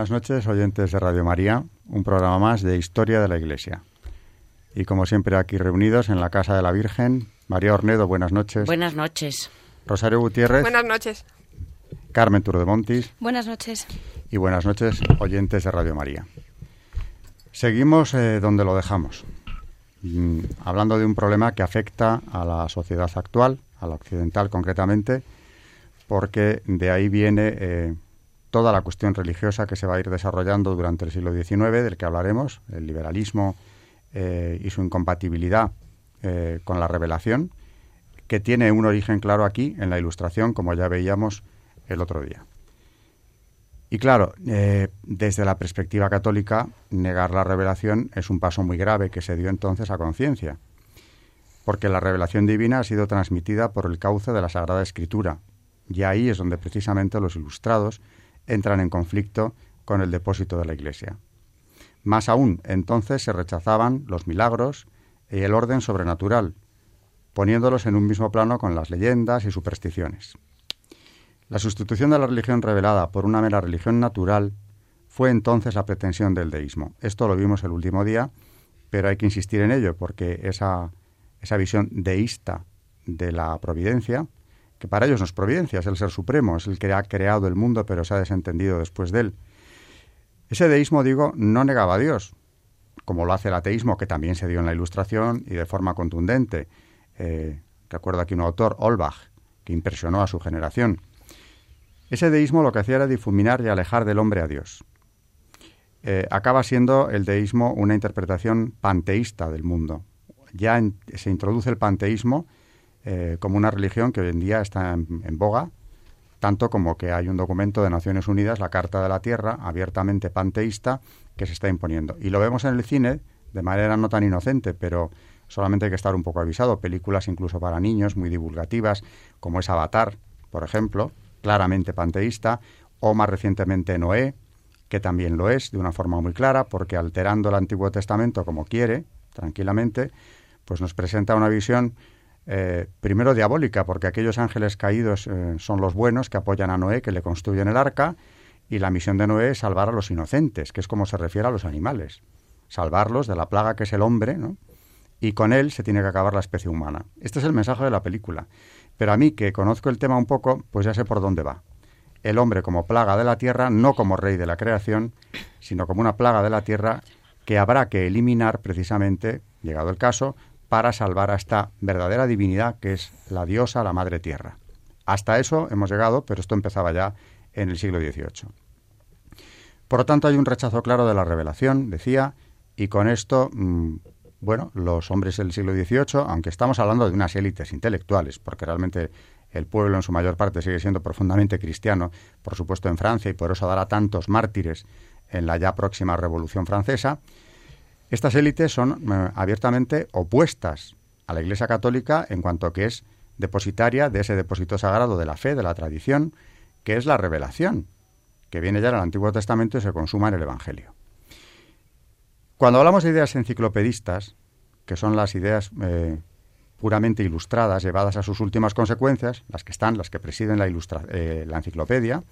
Buenas noches, oyentes de Radio María, un programa más de Historia de la Iglesia. Y como siempre aquí reunidos en la Casa de la Virgen, María Ornedo, buenas noches. Buenas noches. Rosario Gutiérrez. Buenas noches. Carmen Turdemontis. Buenas noches. Y buenas noches, oyentes de Radio María. Seguimos eh, donde lo dejamos, mm, hablando de un problema que afecta a la sociedad actual, a la occidental concretamente, porque de ahí viene eh, toda la cuestión religiosa que se va a ir desarrollando durante el siglo XIX, del que hablaremos, el liberalismo eh, y su incompatibilidad eh, con la revelación, que tiene un origen claro aquí en la Ilustración, como ya veíamos el otro día. Y claro, eh, desde la perspectiva católica, negar la revelación es un paso muy grave que se dio entonces a conciencia, porque la revelación divina ha sido transmitida por el cauce de la Sagrada Escritura, y ahí es donde precisamente los ilustrados entran en conflicto con el depósito de la Iglesia. Más aún, entonces se rechazaban los milagros y el orden sobrenatural, poniéndolos en un mismo plano con las leyendas y supersticiones. La sustitución de la religión revelada por una mera religión natural fue entonces la pretensión del deísmo. Esto lo vimos el último día, pero hay que insistir en ello porque esa, esa visión deísta de la providencia que para ellos no es providencia, es el ser supremo, es el que ha creado el mundo, pero se ha desentendido después de él. Ese deísmo, digo, no negaba a Dios, como lo hace el ateísmo, que también se dio en la Ilustración y de forma contundente. Eh, recuerdo aquí un autor, Olbach, que impresionó a su generación. Ese deísmo lo que hacía era difuminar y alejar del hombre a Dios. Eh, acaba siendo el deísmo una interpretación panteísta del mundo. Ya se introduce el panteísmo eh, como una religión que hoy en día está en, boga, tanto como que hay un documento de Naciones Unidas, la Carta de la Tierra, abiertamente panteísta, que se está imponiendo. Y lo vemos en el cine de manera no tan inocente, pero solamente hay que estar un poco avisado. Películas incluso para niños, muy divulgativas, como es Avatar, por ejemplo, claramente panteísta, o más recientemente Noé, que también lo es, de una forma muy clara, porque alterando el Antiguo Testamento como quiere, tranquilamente, pues nos presenta una visión eh, primero diabólica, porque aquellos ángeles caídos eh, son los buenos que apoyan a Noé, que le construyen el arca, y la misión de Noé es salvar a los inocentes, que es como se refiere a los animales, salvarlos de la plaga que es el hombre, ¿no? y con él se tiene que acabar la especie humana. Este es el mensaje de la película. Pero a mí, que conozco el tema un poco, pues ya sé por dónde va. El hombre como plaga de la tierra, no como rey de la creación, sino como una plaga de la tierra que habrá que eliminar precisamente, llegado el caso, para salvar a esta verdadera divinidad que es la diosa, la madre tierra. Hasta eso hemos llegado, pero esto empezaba ya en el siglo XVIII. Por lo tanto, hay un rechazo claro de la revelación, decía, y con esto, mm, bueno, los hombres del siglo XVIII, aunque estamos hablando de unas élites intelectuales, porque realmente el pueblo en su mayor parte sigue siendo profundamente cristiano, por supuesto en Francia, y por eso dará tantos mártires en la ya próxima Revolución Francesa, estas élites son eh, abiertamente opuestas a la Iglesia Católica en cuanto que es depositaria de ese depósito sagrado de la fe, de la tradición, que es la revelación, que viene ya en el Antiguo Testamento y se consuma en el Evangelio. Cuando hablamos de ideas enciclopedistas, que son las ideas eh, puramente ilustradas, llevadas a sus últimas consecuencias, las que están, las que presiden la, eh, la enciclopedia,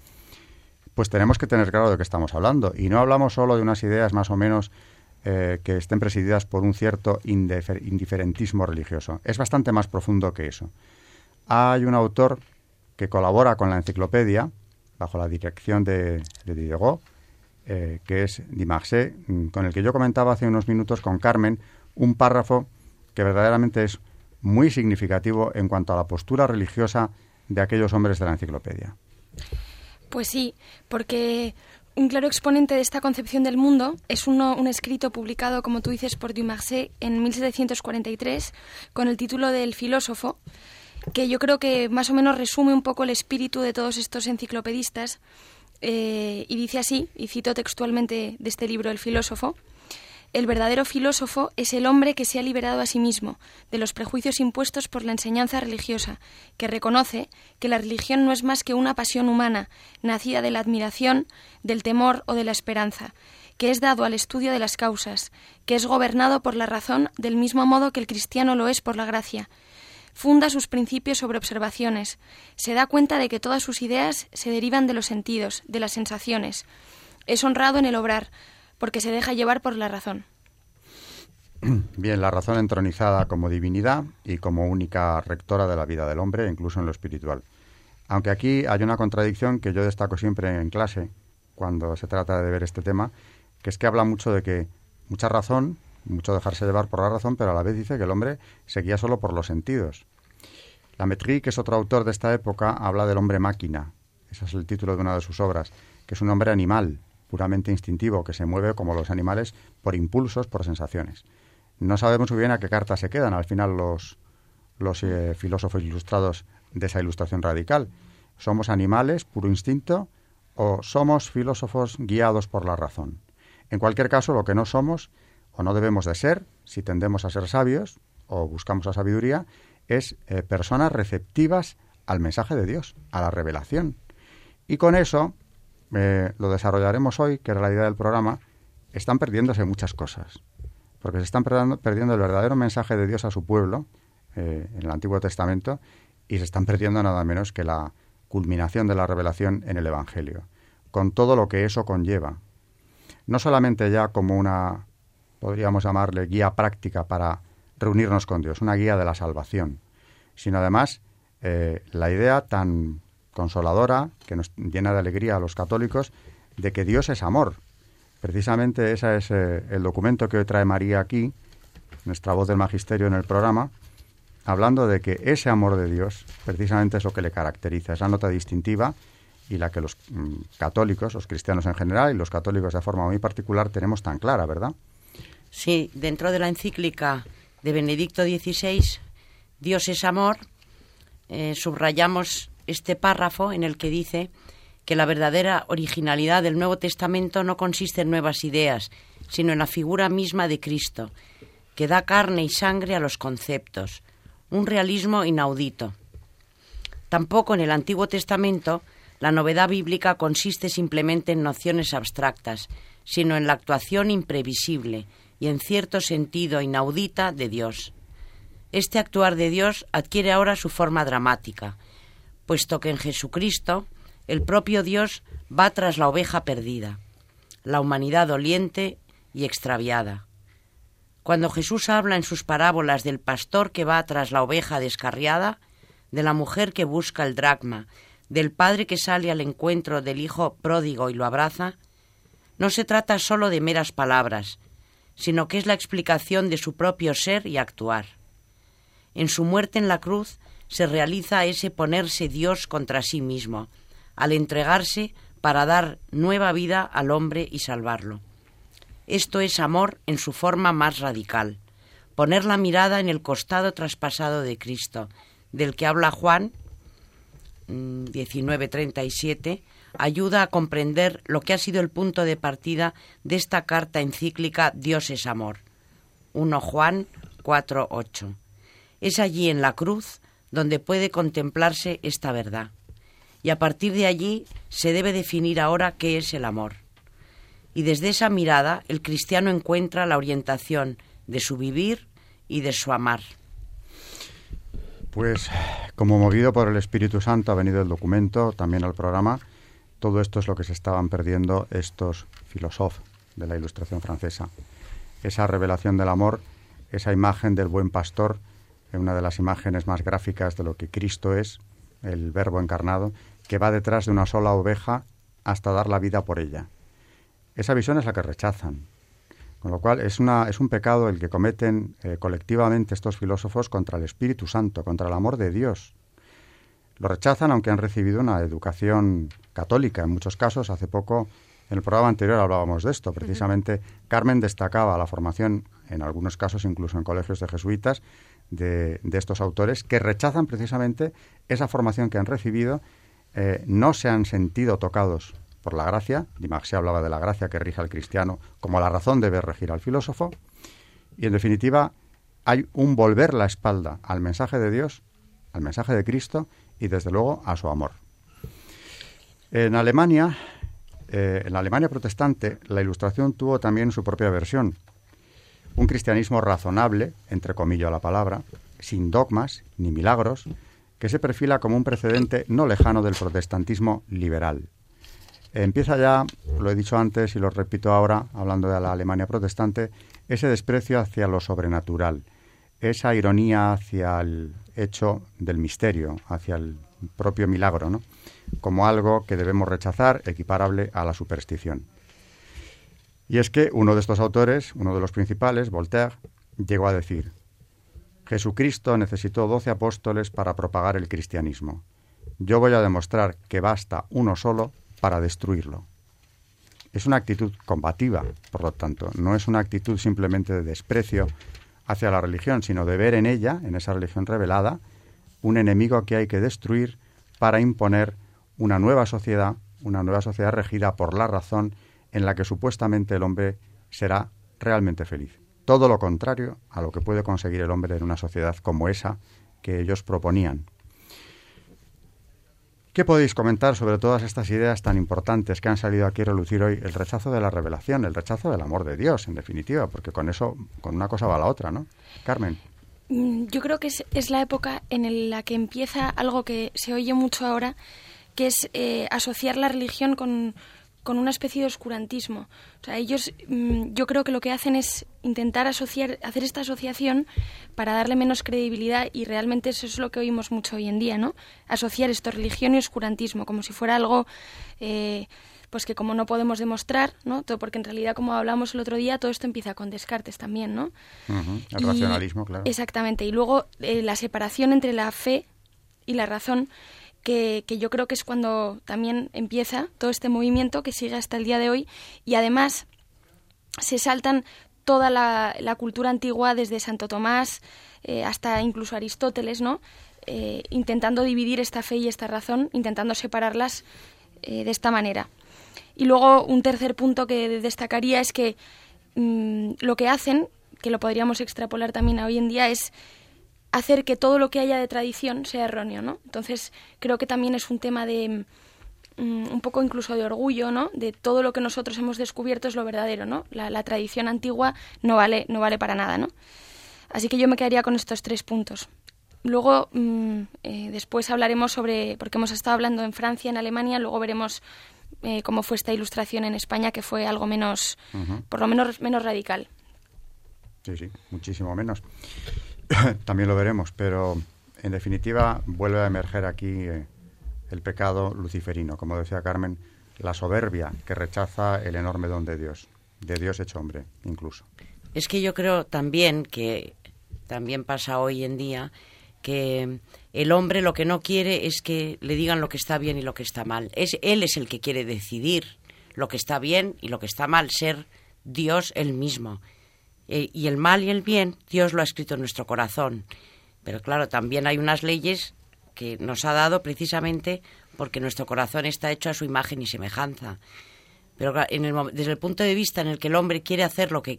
pues tenemos que tener claro de qué estamos hablando. Y no hablamos solo de unas ideas más o menos eh, que estén presididas por un cierto indiferentismo religioso. Es bastante más profundo que eso. Hay un autor que colabora con la enciclopedia, bajo la dirección de, de Diderot, eh, que es Dimarché, mm, con el que yo comentaba hace unos minutos con Carmen un párrafo que verdaderamente es muy significativo en cuanto a la postura religiosa de aquellos hombres de la enciclopedia. Pues sí, porque Un claro exponente de esta concepción del mundo es uno, un escrito publicado, como tú dices, por Dumarsais en 1743 con el título de El filósofo, que yo creo que más o menos resume un poco el espíritu de todos estos enciclopedistas. Eh, y dice así, y cito textualmente de este libro El filósofo, el verdadero filósofo es el hombre que se ha liberado a sí mismo de los prejuicios impuestos por la enseñanza religiosa, que reconoce que la religión no es más que una pasión humana, nacida de la admiración, del temor o de la esperanza, que es dado al estudio de las causas, que es gobernado por la razón del mismo modo que el cristiano lo es por la gracia, funda sus principios sobre observaciones, se da cuenta de que todas sus ideas se derivan de los sentidos, de las sensaciones, es honrado en el obrar, porque se deja llevar por la razón. Bien, la razón entronizada como divinidad y como única rectora de la vida del hombre, incluso en lo espiritual. Aunque aquí hay una contradicción que yo destaco siempre en clase, cuando se trata de ver este tema, que es que habla mucho de que mucha razón, mucho dejarse llevar por la razón, pero a la vez dice que el hombre se guía solo por los sentidos. La Metri, que es otro autor de esta época, habla del hombre máquina. Ese es el título de una de sus obras, que es un hombre animal, puramente instintivo, que se mueve como los animales por impulsos, por sensaciones. No sabemos muy bien a qué carta se quedan al final los, los eh, filósofos ilustrados de esa ilustración radical. ¿Somos animales, puro instinto, o somos filósofos guiados por la razón? En cualquier caso, lo que no somos o no debemos de ser, si tendemos a ser sabios o buscamos la sabiduría, es eh, personas receptivas al mensaje de Dios, a la revelación. Y con eso eh, lo desarrollaremos hoy, que era la idea del programa, están perdiéndose muchas cosas. Porque se están perdiendo, el verdadero mensaje de Dios a su pueblo eh, en el Antiguo Testamento y se están perdiendo nada menos que la culminación de la revelación en el Evangelio, con todo lo que eso conlleva. No solamente ya como una, podríamos llamarle, guía práctica para reunirnos con Dios, una guía de la salvación, sino además eh, la idea tan consoladora, que nos llena de alegría a los católicos, de que Dios es amor. Precisamente ese es eh, el documento que hoy trae María aquí, nuestra voz del Magisterio en el programa, hablando de que ese amor de Dios precisamente es lo que le caracteriza, esa nota distintiva y la que los mm, católicos, los cristianos en general y los católicos de forma muy particular tenemos tan clara, ¿verdad? Sí, dentro de la encíclica de Benedicto XVI, Dios es amor, eh, subrayamos este párrafo en el que dice que la verdadera originalidad del Nuevo Testamento no consiste en nuevas ideas, sino en la figura misma de Cristo, que da carne y sangre a los conceptos, un realismo inaudito. Tampoco en el Antiguo Testamento la novedad bíblica consiste simplemente en nociones abstractas, sino en la actuación imprevisible y en cierto sentido inaudita de Dios. Este actuar de Dios adquiere ahora su forma dramática, puesto que en Jesucristo el propio Dios va tras la oveja perdida, la humanidad doliente y extraviada. Cuando Jesús habla en sus parábolas del pastor que va tras la oveja descarriada, de la mujer que busca el dracma, del padre que sale al encuentro del hijo pródigo y lo abraza, no se trata sólo de meras palabras, sino que es la explicación de su propio ser y actuar. En su muerte en la cruz se realiza ese ponerse Dios contra sí mismo, al entregarse para dar nueva vida al hombre y salvarlo. Esto es amor en su forma más radical, poner la mirada en el costado traspasado de Cristo, del que habla Juan 1937, mm, ayuda a comprender lo que ha sido el punto de partida de esta carta encíclica Dios es amor. 1 Juan 4:8. Es allí en la cruz donde puede contemplarse esta verdad. Y a partir de allí se debe definir ahora qué es el amor. Y desde esa mirada el cristiano encuentra la orientación de su vivir y de su amar. Pues como movido por el Espíritu Santo ha venido el documento también al programa. Todo esto es lo que se estaban perdiendo estos filósofos de la Ilustración francesa. Esa revelación del amor, esa imagen del buen pastor una de las imágenes más gráficas de lo que Cristo es, el Verbo encarnado, que va detrás de una sola oveja hasta dar la vida por ella. Esa visión es la que rechazan. Con lo cual es, una, es un pecado el que cometen eh, colectivamente estos filósofos contra el Espíritu Santo, contra el amor de Dios. Lo rechazan aunque han recibido una educación católica. En muchos casos, hace poco En el programa anterior hablábamos de esto. Precisamente Carmen destacaba la formación, en algunos casos incluso en colegios de jesuitas, de, estos autores que rechazan precisamente esa formación que han recibido, eh, no se han sentido tocados por la gracia. se hablaba de la gracia que rige al cristiano como la razón debe regir al filósofo. Y en definitiva, hay un volver la espalda al mensaje de Dios, al mensaje de Cristo y desde luego a su amor. En Alemania, eh, en la Alemania protestante, la ilustración tuvo también su propia versión. Un cristianismo razonable, entre comillas la palabra, sin dogmas ni milagros, que se perfila como un precedente no lejano del protestantismo liberal. Empieza ya, lo he dicho antes y lo repito ahora, hablando de la Alemania protestante, ese desprecio hacia lo sobrenatural, esa ironía hacia el hecho del misterio, hacia el propio milagro, ¿no? como algo que debemos rechazar, equiparable a la superstición. Y es que uno de estos autores, uno de los principales, Voltaire, llegó a decir, Jesucristo necesitó doce apóstoles para propagar el cristianismo. Yo voy a demostrar que basta uno solo para destruirlo. Es una actitud combativa, por lo tanto, no es una actitud simplemente de desprecio hacia la religión, sino de ver en ella, en esa religión revelada, un enemigo que hay que destruir para imponer una nueva sociedad, una nueva sociedad regida por la razón en la que supuestamente el hombre será realmente feliz. Todo lo contrario a lo que puede conseguir el hombre en una sociedad como esa que ellos proponían. ¿Qué podéis comentar sobre todas estas ideas tan importantes que han salido aquí a relucir hoy? El rechazo de la revelación, el rechazo del amor de Dios, en definitiva, porque con eso, con una cosa va la otra, ¿no? Carmen. Mm, yo creo que es, la época en la que empieza algo que se oye mucho ahora, que es eh, asociar la religión con, una especie de oscurantismo. O sea, ellos, mm, yo creo que lo que hacen es intentar asociar, hacer esta asociación para darle menos credibilidad y realmente eso es lo que oímos mucho hoy en día, ¿no? Asociar esto, religión y oscurantismo, como si fuera algo... Eh, pues que como no podemos demostrar, ¿no? Todo, porque en realidad, como hablamos el otro día, todo esto empieza con Descartes también, ¿no? El racionalismo, claro. Exactamente. Y luego eh, la separación entre la fe y la razón que, yo creo que es cuando también empieza todo este movimiento que sigue hasta el día de hoy y además se saltan toda la, cultura antigua desde Santo Tomás eh, hasta incluso Aristóteles, ¿no? Eh, intentando dividir esta fe y esta razón, intentando separarlas eh, de esta manera. Y luego un tercer punto que destacaría es que mm, lo que hacen, que lo podríamos extrapolar también a hoy en día, es hacer que todo lo que haya de tradición sea erróneo, ¿no? Entonces creo que también es un tema de mm, un poco incluso de orgullo, ¿no? De todo lo que nosotros hemos descubierto es lo verdadero, ¿no? La, tradición antigua no vale, no vale para nada, ¿no? Así que yo me quedaría con estos tres puntos. Luego, mm, eh, después hablaremos sobre, porque hemos estado hablando en Francia, en Alemania, luego veremos eh, cómo fue esta ilustración en España, que fue algo menos, por lo menos menos radical. Sí, sí, muchísimo menos. también lo veremos, pero en definitiva vuelve a emerger aquí eh, el pecado luciferino, como decía Carmen, la soberbia que rechaza el enorme don de Dios, de Dios hecho hombre, incluso. Es que yo creo también que también pasa hoy en día que el hombre lo que no quiere es que le digan lo que está bien y lo que está mal. Es él es el que quiere decidir lo que está bien y lo que está mal, ser Dios él mismo. Eh, y el mal y el bien, Dios lo ha escrito en nuestro corazón. Pero claro, también hay unas leyes que nos ha dado precisamente porque nuestro corazón está hecho a su imagen y semejanza. Pero desde el punto de vista en el que el hombre quiere hacer lo que,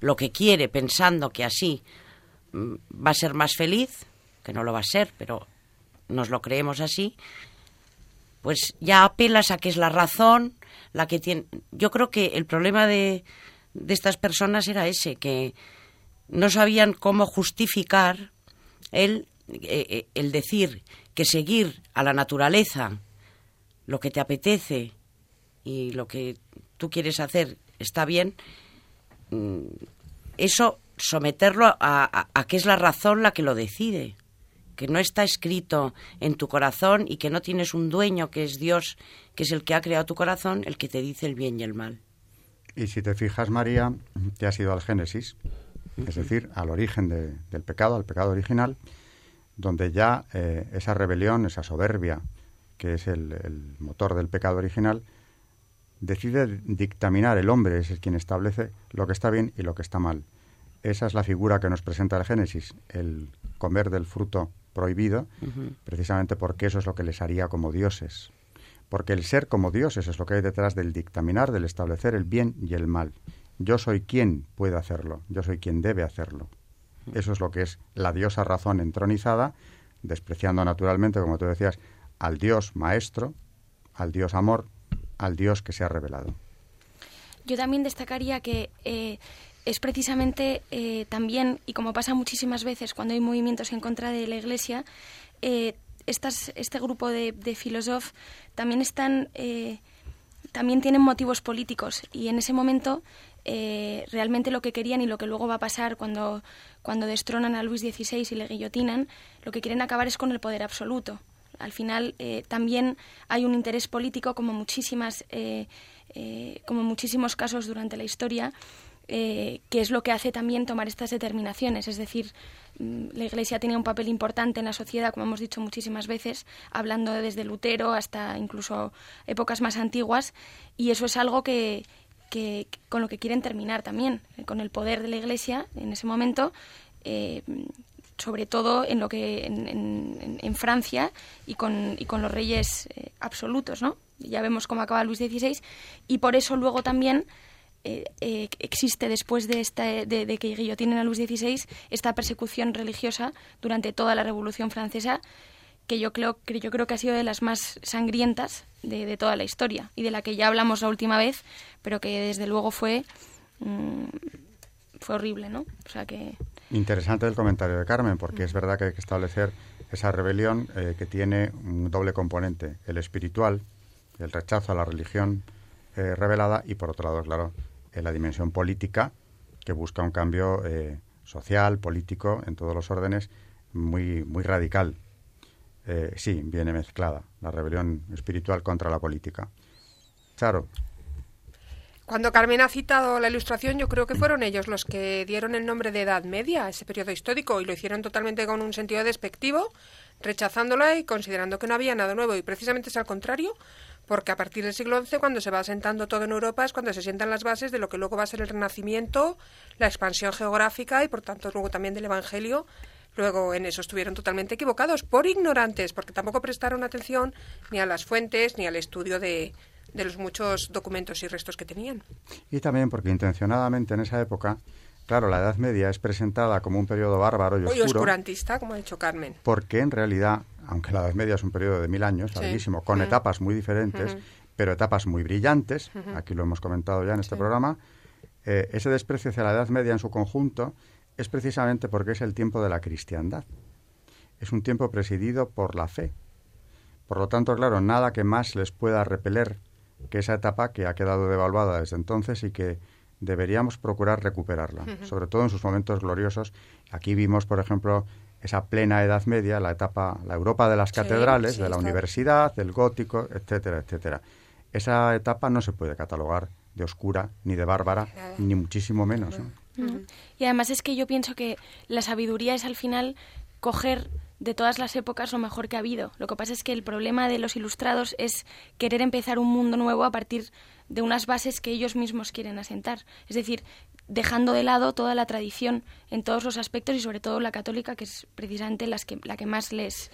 lo que quiere, pensando que así mm, va a ser más feliz, que no lo va a ser, pero nos lo creemos así, pues ya apelas a que es la razón la que tiene. Yo creo que el problema de, de estas personas era ese, que no sabían cómo justificar el, eh, eh, el decir que seguir a la naturaleza lo que te apetece y lo que tú quieres hacer está bien, mm, eso someterlo a, a, a, que es la razón la que lo decide, que no está escrito en tu corazón y que no tienes un dueño que es Dios, que es el que ha creado tu corazón, el que te dice el bien y el mal. Y si te fijas, María, te has ido al Génesis, es decir, al origen del pecado, al pecado original, donde ya eh, esa rebelión, esa soberbia, que es el, motor del pecado original, decide dictaminar, el hombre es el quien establece lo que está bien y lo que está mal. Esa es la figura que nos presenta el Génesis, el comer del fruto prohibido, precisamente porque eso es lo que les haría como dioses. Porque el ser como dioses es lo que hay detrás del dictaminar, del establecer el bien y el mal. Yo soy quien puede hacerlo, yo soy quien debe hacerlo. Eso es lo que es la diosa razón entronizada, despreciando naturalmente, como tú decías, al Dios maestro, al Dios amor, al Dios que se ha revelado. Yo también destacaría que eh, es precisamente eh, también, y como pasa muchísimas veces cuando hay movimientos en contra de la Iglesia, eh, este grupo de, filósofos también están, también tienen motivos políticos y en ese momento realmente lo que querían y lo que luego va a pasar cuando, cuando destronan a Luis XVI y le guillotinan, lo que quieren acabar es con el poder absoluto. Al final eh, también hay un interés político, como muchísimas, eh, eh, como muchísimos casos durante la historia, que es lo que hace también tomar estas determinaciones. Es decir, la Iglesia tenía un papel importante en la sociedad, como hemos dicho muchísimas veces, hablando desde Lutero hasta incluso épocas más antiguas, y eso es algo que, con lo que quieren terminar también, con el poder de la Iglesia en ese momento, sobre todo en lo que en, Francia y con, y con los reyes eh, absolutos, ¿no? Ya vemos cómo acaba Luis XVI y por eso luego también eh, eh, existe después de, esta, de, que guillotinen a Luis XVI esta persecución religiosa durante toda la Revolución Francesa que yo creo que yo creo que ha sido de las más sangrientas de, toda la historia y de la que ya hablamos la última vez, pero que desde luego fue mm, fue horrible, ¿no? O sea que Interesante el comentario de Carmen, porque es verdad que hay que establecer esa rebelión eh, que tiene un doble componente, el espiritual, el rechazo a la religión eh, revelada, y por otro lado, claro, la dimensión política, que busca un cambio eh, social, político, en todos los órdenes, muy, muy radical. sí, viene mezclada, la rebelión espiritual contra la política. Claro, cuando Carmen ha citado la ilustración, yo creo que fueron ellos los que dieron el nombre de Edad Media a ese periodo histórico y lo hicieron totalmente con un sentido despectivo, rechazándola y considerando que no había nada nuevo. Y precisamente es al contrario, porque a partir del siglo XI, cuando se va asentando todo en Europa, es cuando se sientan las bases de lo que luego va a ser el Renacimiento, la expansión geográfica y, por tanto, luego también del Evangelio. Luego en eso estuvieron totalmente equivocados por ignorantes, porque tampoco prestaron atención ni a las fuentes ni al estudio de, de los muchos documentos y restos que tenían. Y también porque intencionadamente en esa época, claro, la Edad Media es presentada como un periodo bárbaro y oscuro. oscurantista, como ha dicho Carmen. Porque en realidad, aunque la Edad Media es un periodo de mil años, larguísimo, con etapas muy diferentes, pero etapas muy brillantes, aquí lo hemos comentado ya en este programa, eh, ese desprecio hacia la Edad Media en su conjunto es precisamente porque es el tiempo de la cristiandad. Es un tiempo presidido por la fe. Por lo tanto, claro, nada que más les pueda repeler que esa etapa que ha quedado devaluada desde entonces y que deberíamos procurar recuperarla, sobre todo en sus momentos gloriosos. Aquí vimos, por ejemplo, esa plena Edad Media, la etapa, la Europa de las catedrales, de la universidad, del gótico, etcétera, etcétera. Esa etapa no se puede catalogar de oscura, ni de bárbara, ni muchísimo menos. Y además es que yo pienso que la sabiduría es al final coger de todas las épocas lo mejor que ha habido. Lo que pasa es que el problema de los ilustrados es querer empezar un mundo nuevo a partir de unas bases que ellos mismos quieren asentar. Es decir, dejando de lado toda la tradición en todos los aspectos y sobre todo la católica, que es precisamente las que, la que más les,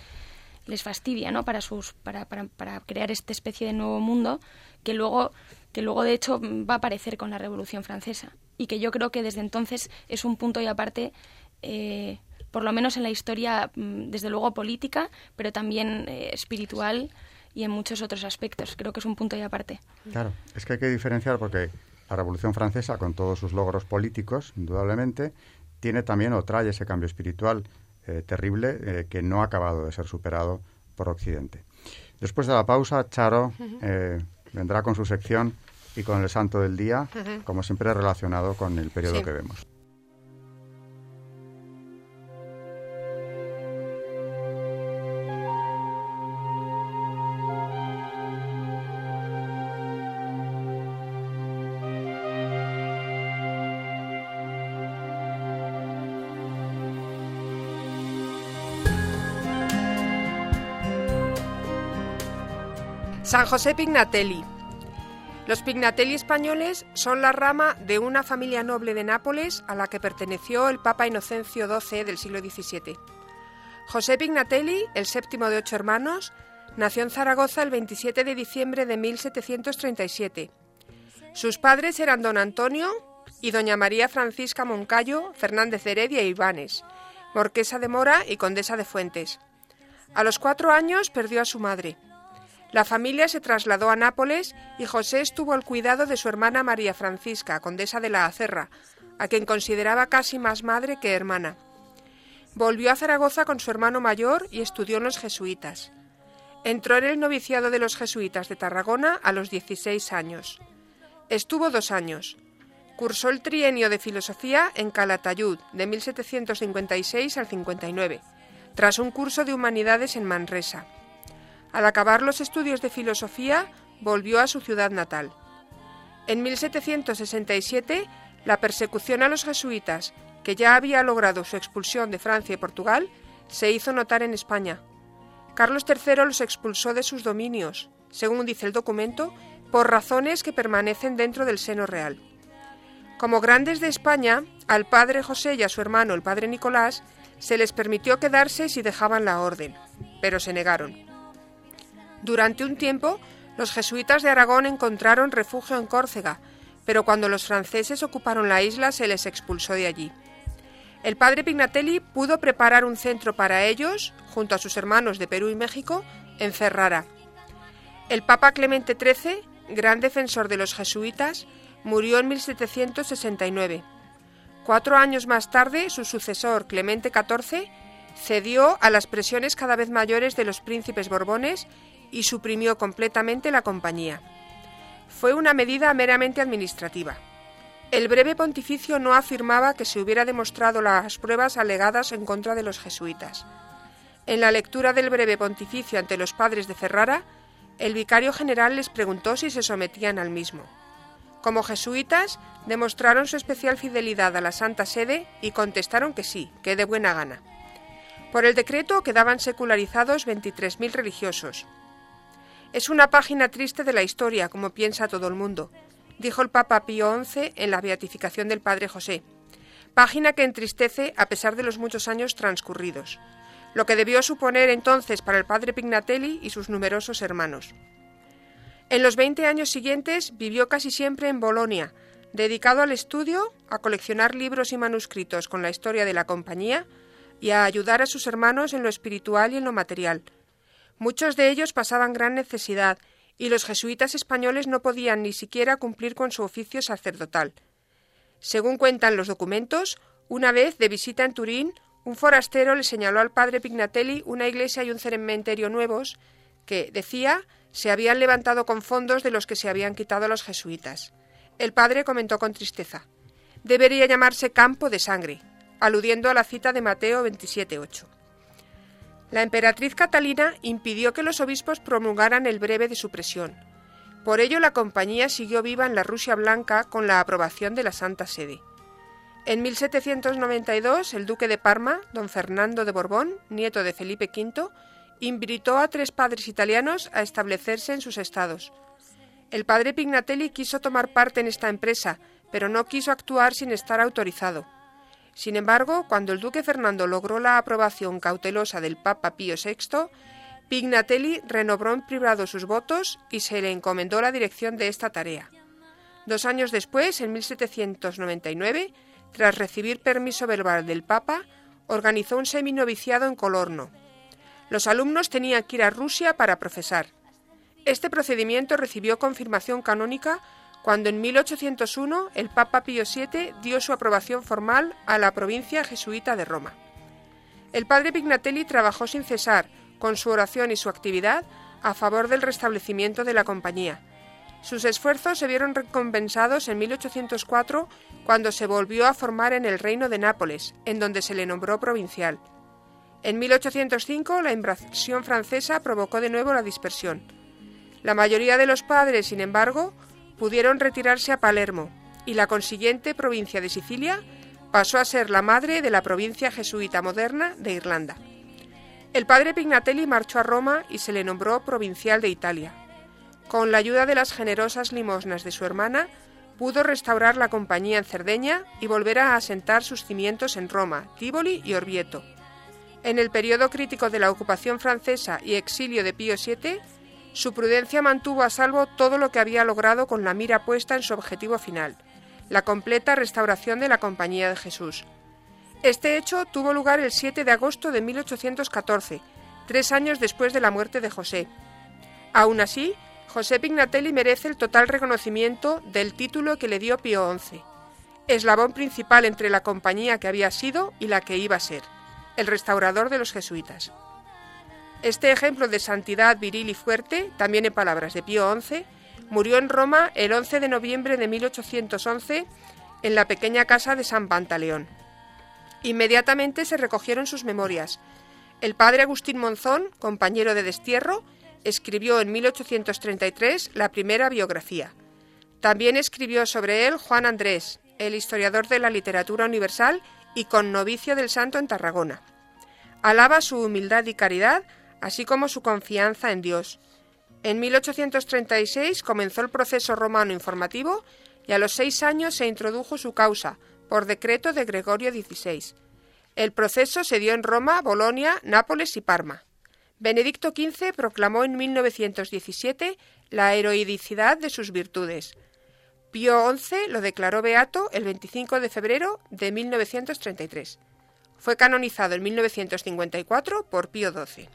les fastidia ¿no? para, sus, para, para, para crear esta especie de nuevo mundo que luego, que luego de hecho va a aparecer con la Revolución Francesa y que yo creo que desde entonces es un punto y aparte eh, por lo menos en la historia, mm, desde luego política, pero también eh, espiritual y en muchos otros aspectos. Creo que es un punto y aparte. Claro, es que hay que diferenciar porque la Revolución Francesa, con todos sus logros políticos, indudablemente, tiene también o trae ese cambio espiritual eh, terrible eh, que no ha acabado de ser superado por Occidente. Después de la pausa, Charo vendrá con su sección y con el santo del día, como siempre relacionado con el periodo que vemos. San José Pignatelli. Los Pignatelli españoles son la rama de una familia noble de Nápoles a la que perteneció el Papa Inocencio XII del siglo XVII. José Pignatelli, el séptimo de ocho hermanos, nació en Zaragoza el 27 de diciembre de 1737. Sus padres eran don Antonio y doña María Francisca Moncayo Fernández de Heredia y Ibanes, marquesa de Mora y condesa de Fuentes. A los cuatro años perdió a su madre. La familia se trasladó a Nápoles y José estuvo al cuidado de su hermana María Francisca, condesa de la Acerra, a quien consideraba casi más madre que hermana. Volvió a Zaragoza con su hermano mayor y estudió en los jesuitas. Entró en el noviciado de los jesuitas de Tarragona a los 16 años. Estuvo dos años. Cursó el trienio de filosofía en Calatayud de 1756 al 59, tras un curso de humanidades en Manresa. Al acabar los estudios de filosofía, volvió a su ciudad natal. En 1767, la persecución a los jesuitas, que ya había logrado su expulsión de Francia y Portugal, se hizo notar en España. Carlos III los expulsó de sus dominios, según dice el documento, por razones que permanecen dentro del seno real. Como grandes de España, al padre José y a su hermano el padre Nicolás se les permitió quedarse si dejaban la orden, pero se negaron. Durante un tiempo, los jesuitas de Aragón encontraron refugio en Córcega, pero cuando los franceses ocuparon la isla se les expulsó de allí. El padre Pignatelli pudo preparar un centro para ellos, junto a sus hermanos de Perú y México, en Ferrara. El Papa Clemente XIII, gran defensor de los jesuitas, murió en 1769. Cuatro años más tarde, su sucesor, Clemente XIV, cedió a las presiones cada vez mayores de los príncipes borbones y suprimió completamente la compañía. Fue una medida meramente administrativa. El breve pontificio no afirmaba que se hubiera demostrado las pruebas alegadas en contra de los jesuitas. En la lectura del breve pontificio ante los padres de Ferrara, el vicario general les preguntó si se sometían al mismo. Como jesuitas, demostraron su especial fidelidad a la Santa Sede y contestaron que sí, que de buena gana. Por el decreto quedaban secularizados 23.000 religiosos, es una página triste de la historia, como piensa todo el mundo, dijo el Papa Pío XI en la beatificación del Padre José. Página que entristece a pesar de los muchos años transcurridos, lo que debió suponer entonces para el Padre Pignatelli y sus numerosos hermanos. En los 20 años siguientes vivió casi siempre en Bolonia, dedicado al estudio, a coleccionar libros y manuscritos con la historia de la compañía y a ayudar a sus hermanos en lo espiritual y en lo material, Muchos de ellos pasaban gran necesidad y los jesuitas españoles no podían ni siquiera cumplir con su oficio sacerdotal. Según cuentan los documentos, una vez de visita en Turín, un forastero le señaló al padre Pignatelli una iglesia y un cementerio nuevos que, decía, se habían levantado con fondos de los que se habían quitado los jesuitas. El padre comentó con tristeza: Debería llamarse campo de sangre, aludiendo a la cita de Mateo 27.8. La emperatriz Catalina impidió que los obispos promulgaran el breve de supresión. Por ello la compañía siguió viva en la Rusia Blanca con la aprobación de la Santa Sede. En 1792 el duque de Parma, don Fernando de Borbón, nieto de Felipe V, invitó a tres padres italianos a establecerse en sus estados. El padre Pignatelli quiso tomar parte en esta empresa, pero no quiso actuar sin estar autorizado. Sin embargo, cuando el duque Fernando logró la aprobación cautelosa del Papa Pío VI, Pignatelli renovó en privado sus votos y se le encomendó la dirección de esta tarea. Dos años después, en 1799, tras recibir permiso verbal del Papa, organizó un seminoviciado en Colorno. Los alumnos tenían que ir a Rusia para profesar. Este procedimiento recibió confirmación canónica cuando en 1801 el Papa Pío VII dio su aprobación formal a la provincia jesuita de Roma. El padre Pignatelli trabajó sin cesar, con su oración y su actividad, a favor del restablecimiento de la compañía. Sus esfuerzos se vieron recompensados en 1804 cuando se volvió a formar en el reino de Nápoles, en donde se le nombró provincial. En 1805 la invasión francesa provocó de nuevo la dispersión. La mayoría de los padres, sin embargo, pudieron retirarse a Palermo y la consiguiente provincia de Sicilia pasó a ser la madre de la provincia jesuita moderna de Irlanda. El padre Pignatelli marchó a Roma y se le nombró provincial de Italia. con la ayuda de las generosas limosnas de su hermana, pudo restaurar la compañía en Cerdeña y volver a asentar sus cimientos en Roma, Tívoli y Orvieto. En el periodo crítico de la ocupación francesa y exilio de Pío VII, su prudencia mantuvo a salvo todo lo que había logrado con la mira puesta en su objetivo final, la completa restauración de la Compañía de Jesús. Este hecho tuvo lugar el 7 de agosto de 1814, tres años después de la muerte de José. Aún así, José Pignatelli merece el total reconocimiento del título que le dio Pío XI, eslabón principal entre la compañía que había sido y la que iba a ser, el restaurador de los jesuitas. Este ejemplo de santidad viril y fuerte, también en palabras de Pío XI, murió en Roma el 11 de noviembre de 1811 en la pequeña casa de San Pantaleón. Inmediatamente se recogieron sus memorias. El padre Agustín Monzón, compañero de destierro, escribió en 1833 la primera biografía. También escribió sobre él Juan Andrés, el historiador de la literatura universal y connovicio del santo en Tarragona. Alaba su humildad y caridad, así como su confianza en Dios. En 1836 comenzó el proceso romano informativo y a los seis años se introdujo su causa, por decreto de Gregorio XVI. El proceso se dio en Roma, Bolonia, Nápoles y Parma. Benedicto XV proclamó en 1917 la heroicidad de sus virtudes. Pío XI lo declaró beato el 25 de febrero de 1933. Fue canonizado en 1954 por Pío XII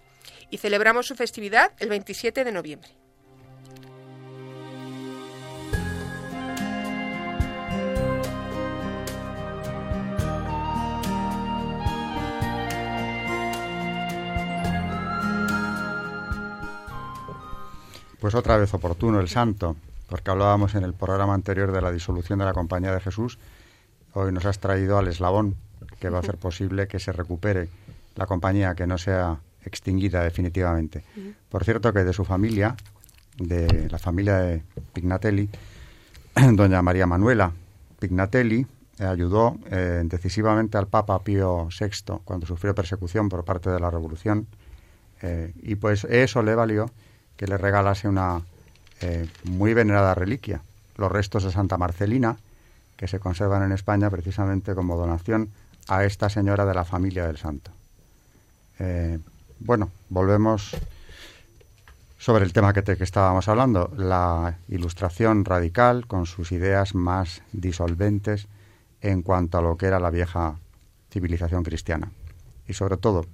y celebramos su festividad el 27 de noviembre. Pues otra vez oportuno el santo, porque hablábamos en el programa anterior de la disolución de la Compañía de Jesús. Hoy nos has traído al eslabón que va a hacer posible que se recupere la compañía, que no sea extinguida definitivamente. Por cierto que de su familia, de la familia de Pignatelli, doña María Manuela Pignatelli eh, ayudó eh, decisivamente al Papa Pío VI cuando sufrió persecución por parte de la Revolución eh, y pues eso le valió que le regalase una eh, muy venerada reliquia, los restos de Santa Marcelina, que se conservan en España precisamente como donación a esta señora de la familia del santo. Bueno, volvemos sobre el tema que, que estábamos hablando, la ilustración radical con sus ideas más disolventes en cuanto a lo que era la vieja civilización cristiana y sobre todo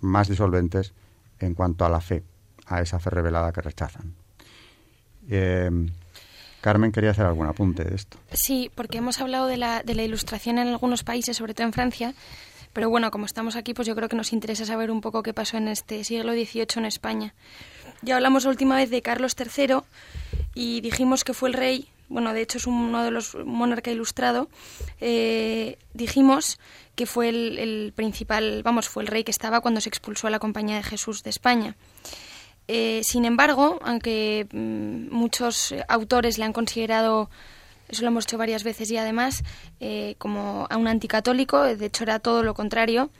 más disolventes en cuanto a la fe a esa fe revelada que rechazan. Eh, Carmen quería hacer algún apunte de esto. Sí, porque hemos hablado de la, de la ilustración en algunos países, sobre todo en Francia, pero bueno, como estamos aquí, pues yo creo que nos interesa saber un poco qué pasó en este siglo XVIII en España. Ya hablamos la última vez de Carlos III y dijimos que fue el rey, bueno, de hecho es uno de los monarcas ilustrado, eh, dijimos que fue el, el, principal, vamos, fue el rey que estaba cuando se expulsó a la Compañía de Jesús de España. Eh, sin embargo, aunque mm, muchos autores le han considerado, eso lo hemos hecho varias veces y además, eh, como a un anticatólico, de hecho era todo lo contrario,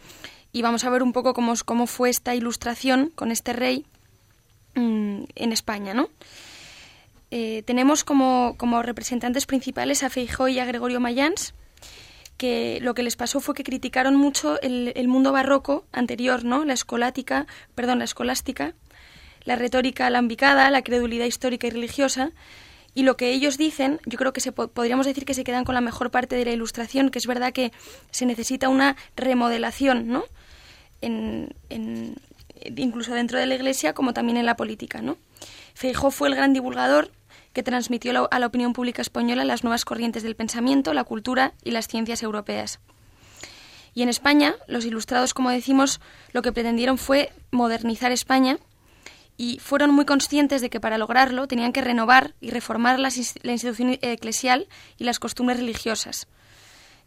y vamos a ver un poco cómo, cómo fue esta ilustración con este rey mm, en España, ¿no? Eh, tenemos como, como, representantes principales a Feijó y a Gregorio Mayans, que lo que les pasó fue que criticaron mucho el, mundo barroco anterior, ¿no? La escolática, perdón, la escolástica, la retórica alambicada, la credulidad histórica y religiosa, y lo que ellos dicen, yo creo que se podríamos decir que se quedan con la mejor parte de la ilustración, que es verdad que se necesita una remodelación, ¿no? En, en, incluso dentro de la Iglesia como también en la política, ¿no? Feijó fue el gran divulgador que transmitió a la opinión pública española las nuevas corrientes del pensamiento, la cultura y las ciencias europeas. Y en España, los ilustrados, como decimos, lo que pretendieron fue modernizar España y fueron muy conscientes de que para lograrlo tenían que renovar y reformar la, la institución eclesial y las costumbres religiosas,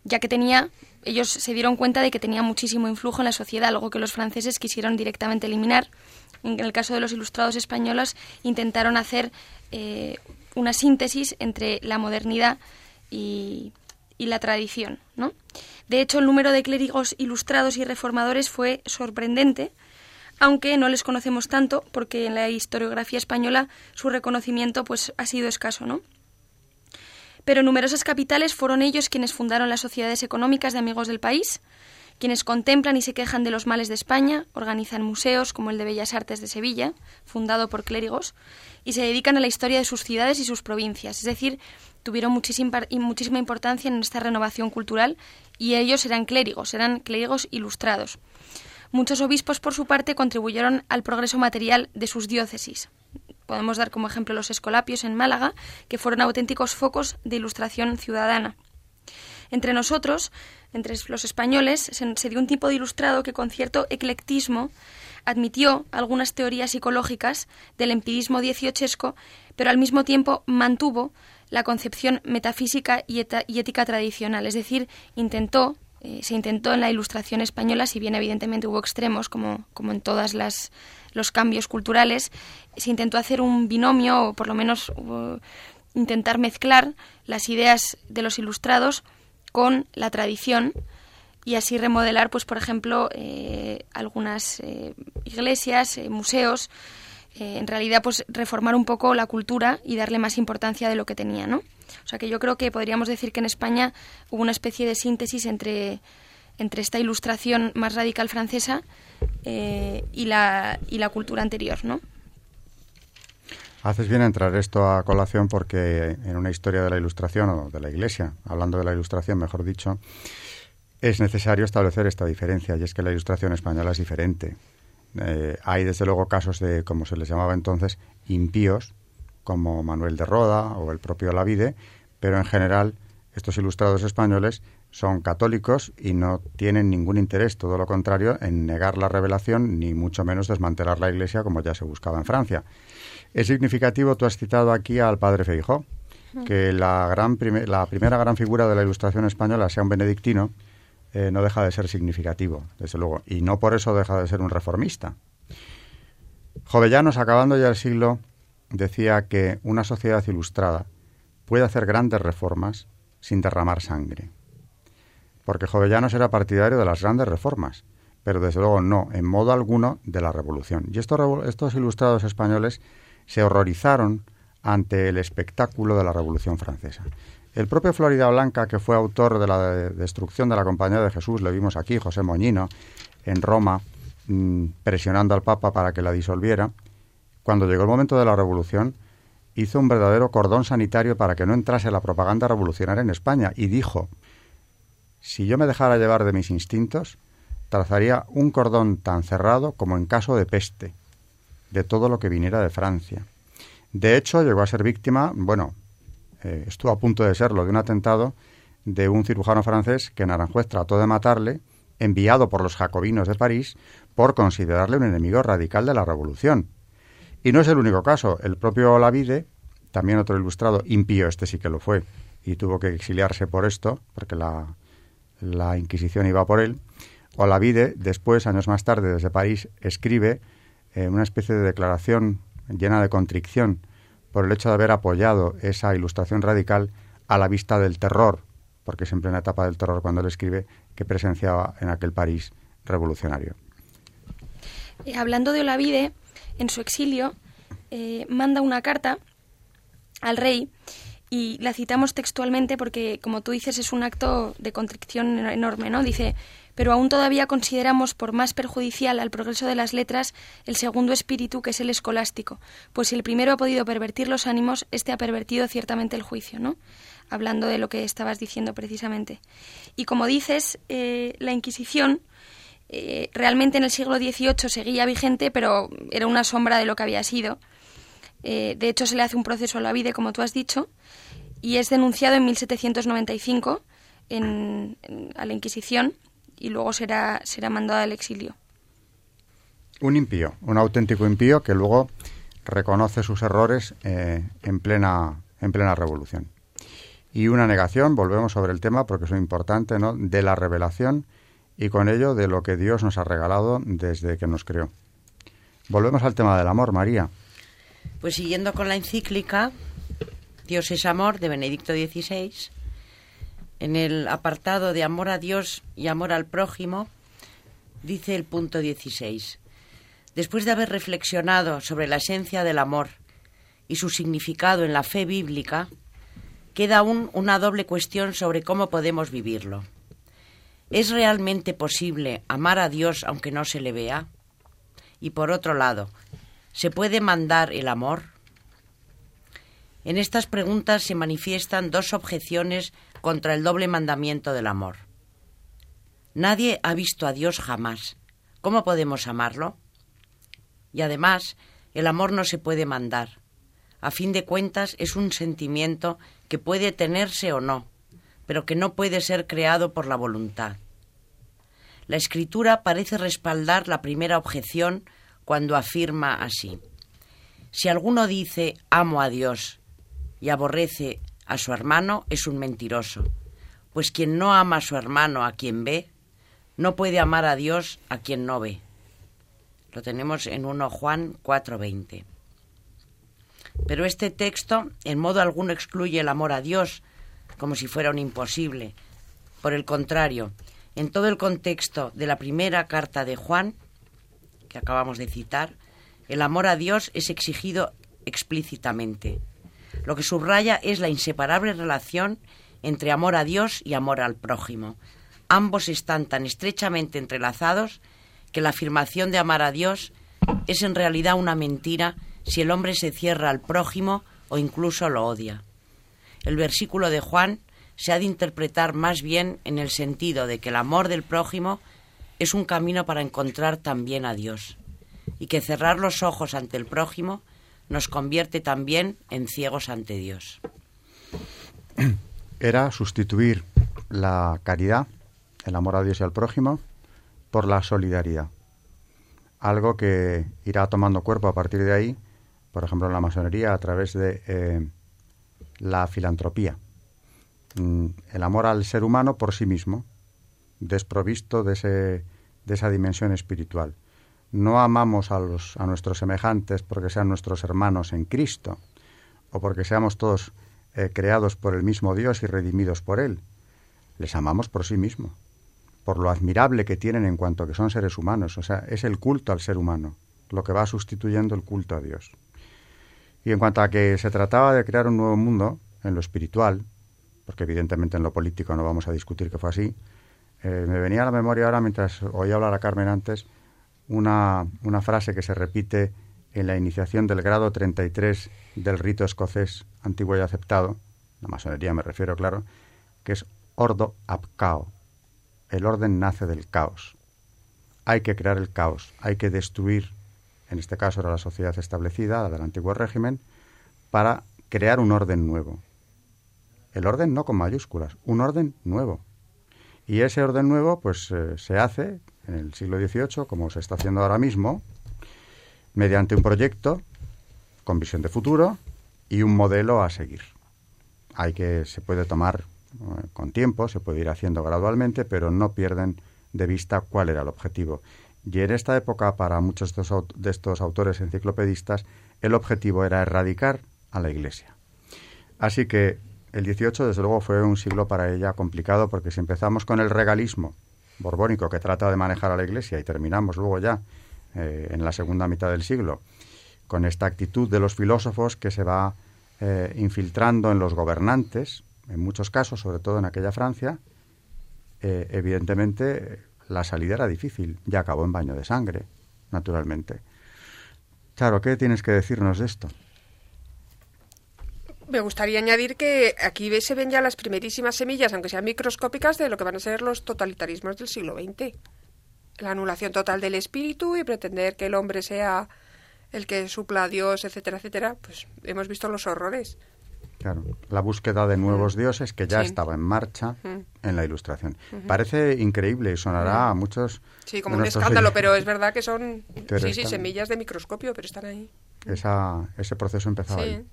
ya que tenía, ellos se dieron cuenta de que tenía muchísimo influjo en la sociedad, algo que los franceses quisieron directamente eliminar. En el caso de los ilustrados españoles, intentaron hacer eh, una síntesis entre la modernidad y, y la tradición. ¿no? De hecho, el número de clérigos ilustrados y reformadores fue sorprendente, aunque no les conocemos tanto porque en la historiografía española su reconocimiento pues ha sido escaso, ¿no? Pero numerosas capitales fueron ellos quienes fundaron las sociedades económicas de amigos del país, quienes contemplan y se quejan de los males de España, organizan museos como el de Bellas Artes de Sevilla, fundado por clérigos, y se dedican a la historia de sus ciudades y sus provincias, es decir, tuvieron muchísima importancia en esta renovación cultural y ellos eran clérigos, eran clérigos ilustrados. Muchos obispos, por su parte, contribuyeron al progreso material de sus diócesis. Podemos dar como ejemplo los escolapios en Málaga, que fueron auténticos focos de ilustración ciudadana. Entre nosotros, entre los españoles, se, dio un tipo de ilustrado que con cierto eclectismo admitió algunas teorías psicológicas del empirismo dieciochesco, pero al mismo tiempo mantuvo la concepción metafísica y, ética tradicional, es decir, intentó eh, se intentó en la ilustración española, si bien evidentemente hubo extremos, como, como en todos los cambios culturales, se intentó hacer un binomio, o por lo menos intentar mezclar las ideas de los ilustrados con la tradición y así remodelar, pues por ejemplo, eh, algunas eh, iglesias, museos, en realidad pues reformar un poco la cultura y darle más importancia de lo que tenía, ¿no? O sea que yo creo que podríamos decir que en España hubo una especie de síntesis entre, entre esta ilustración más radical francesa eh, y, la, y la cultura anterior, ¿no? Haces bien entrar esto a colación porque en una historia de la ilustración o de la iglesia, hablando de la ilustración, mejor dicho, es necesario establecer esta diferencia y es que la ilustración española es diferente. Eh, hay desde luego casos de, como se les llamaba entonces, impíos, como Manuel de Roda o el propio Lavide, pero en general estos ilustrados españoles son católicos y no tienen ningún interés, todo lo contrario, en negar la revelación ni mucho menos desmantelar la Iglesia como ya se buscaba en Francia. Es significativo, tú has citado aquí al padre Feijó, que la, gran la primera gran figura de la Ilustración española sea un benedictino, eh, no deja de ser significativo, desde luego, y no por eso deja de ser un reformista. Jovellanos, acabando ya el siglo decía que una sociedad ilustrada puede hacer grandes reformas sin derramar sangre. Porque Jovellanos era partidario de las grandes reformas, pero desde luego no, en modo alguno, de la revolución. Y estos, estos ilustrados españoles se horrorizaron ante el espectáculo de la Revolución Francesa. El propio Florida Blanca, que fue autor de la destrucción de la Compañía de Jesús, le vimos aquí, José Moñino, en Roma, mm, presionando al Papa para que la disolviera, cuando llegó el momento de la revolución, hizo un verdadero cordón sanitario para que no entrase la propaganda revolucionaria en España y dijo, si yo me dejara llevar de mis instintos, trazaría un cordón tan cerrado como en caso de peste, de todo lo que viniera de Francia. De hecho, llegó a ser víctima, bueno, eh, estuvo a punto de serlo, de un atentado de un cirujano francés que en Aranjuez trató de matarle, enviado por los jacobinos de París, por considerarle un enemigo radical de la revolución. Y no es el único caso. El propio Olavide, también otro ilustrado, impío, este sí que lo fue, y tuvo que exiliarse por esto, porque la, la Inquisición iba por él. Olavide, después, años más tarde, desde París, escribe eh, una especie de declaración llena de contrición por el hecho de haber apoyado esa ilustración radical a la vista del terror, porque es en plena etapa del terror cuando él escribe que presenciaba en aquel París revolucionario. Eh, hablando de Olavide, en su exilio, eh, manda una carta al rey y la citamos textualmente porque, como tú dices, es un acto de contrición enorme, ¿no? Dice, pero aún todavía consideramos por más perjudicial al progreso de las letras el segundo espíritu, que es el escolástico, pues si el primero ha podido pervertir los ánimos, este ha pervertido ciertamente el juicio, ¿no? Hablando de lo que estabas diciendo precisamente. Y como dices, eh, la Inquisición eh, realmente en el siglo XVIII seguía vigente, pero era una sombra de lo que había sido. Eh, de hecho, se le hace un proceso a la vida, como tú has dicho, y es denunciado en 1795 en, a la Inquisición y luego será, será mandado al exilio. Un impío, un auténtico impío que luego reconoce sus errores eh, en, plena, en plena revolución. Y una negación, volvemos sobre el tema porque es importante, ¿no? de la revelación y con ello de lo que Dios nos ha regalado desde que nos creó. Volvemos al tema del amor, María. Pues siguiendo con la encíclica Dios es amor de Benedicto XVI, en el apartado de amor a Dios y amor al prójimo, dice el punto 16. Después de haber reflexionado sobre la esencia del amor y su significado en la fe bíblica, queda aún una doble cuestión sobre cómo podemos vivirlo. ¿Es realmente posible amar a Dios aunque no se le vea? Y por otro lado, ¿se puede mandar el amor? En estas preguntas se manifiestan dos objeciones contra el doble mandamiento del amor. Nadie ha visto a Dios jamás. ¿Cómo podemos amarlo? Y además, el amor no se puede mandar. A fin de cuentas, es un sentimiento que puede tenerse o no, pero que no puede ser creado por la voluntad. La escritura parece respaldar la primera objeción cuando afirma así. Si alguno dice amo a Dios y aborrece a su hermano, es un mentiroso, pues quien no ama a su hermano a quien ve, no puede amar a Dios a quien no ve. Lo tenemos en 1 Juan 4:20. Pero este texto en modo alguno excluye el amor a Dios como si fuera un imposible. Por el contrario, en todo el contexto de la primera carta de Juan, que acabamos de citar, el amor a Dios es exigido explícitamente. Lo que subraya es la inseparable relación entre amor a Dios y amor al prójimo. Ambos están tan estrechamente entrelazados que la afirmación de amar a Dios es en realidad una mentira si el hombre se cierra al prójimo o incluso lo odia. El versículo de Juan se ha de interpretar más bien en el sentido de que el amor del prójimo es un camino para encontrar también a Dios, y que cerrar los ojos ante el prójimo nos convierte también en ciegos ante Dios. Era sustituir la caridad, el amor a Dios y al prójimo, por la solidaridad. Algo que irá tomando cuerpo a partir de ahí, por ejemplo, en la masonería, a través de eh, la filantropía. Mm, el amor al ser humano por sí mismo, desprovisto de, ese, de esa dimensión espiritual. No amamos a, los, a nuestros semejantes porque sean nuestros hermanos en Cristo o porque seamos todos eh, creados por el mismo Dios y redimidos por Él. Les amamos por sí mismo por lo admirable que tienen en cuanto que son seres humanos. O sea, es el culto al ser humano lo que va sustituyendo el culto a Dios. Y en cuanto a que se trataba de crear un nuevo mundo en lo espiritual, porque evidentemente en lo político no vamos a discutir que fue así, eh, me venía a la memoria ahora, mientras oía hablar a Carmen antes, una, una frase que se repite en la iniciación del grado 33 del rito escocés antiguo y aceptado, la masonería me refiero, claro, que es ordo ab cao, el orden nace del caos. Hay que crear el caos, hay que destruir, en este caso era la sociedad establecida, la del antiguo régimen, para crear un orden nuevo. El orden no con mayúsculas, un orden nuevo. Y ese orden nuevo, pues eh, se hace en el siglo XVIII, como se está haciendo ahora mismo, mediante un proyecto con visión de futuro y un modelo a seguir. Hay que se puede tomar eh, con tiempo, se puede ir haciendo gradualmente, pero no pierden de vista cuál era el objetivo. Y en esta época, para muchos de estos, autores enciclopedistas, el objetivo era erradicar a la Iglesia. Así que el 18, desde luego, fue un siglo para ella complicado, porque si empezamos con el regalismo borbónico que trata de manejar a la Iglesia y terminamos luego ya eh, en la segunda mitad del siglo con esta actitud de los filósofos que se va eh, infiltrando en los gobernantes, en muchos casos, sobre todo en aquella Francia, eh, evidentemente la salida era difícil. Ya acabó en baño de sangre, naturalmente. Claro, ¿qué tienes que decirnos de esto? Me gustaría añadir que aquí se ven ya las primerísimas semillas, aunque sean microscópicas, de lo que van a ser los totalitarismos del siglo XX. La anulación total del espíritu y pretender que el hombre sea el que supla a Dios, etcétera, etcétera. Pues hemos visto los horrores. Claro, la búsqueda de nuevos dioses que ya estaba en marcha en la ilustración. Parece increíble y sonará a muchos. Sí, como un escándalo, pero es verdad que son sí, sí, semillas de microscopio, pero están ahí. Esa, ese proceso empezaba ahí.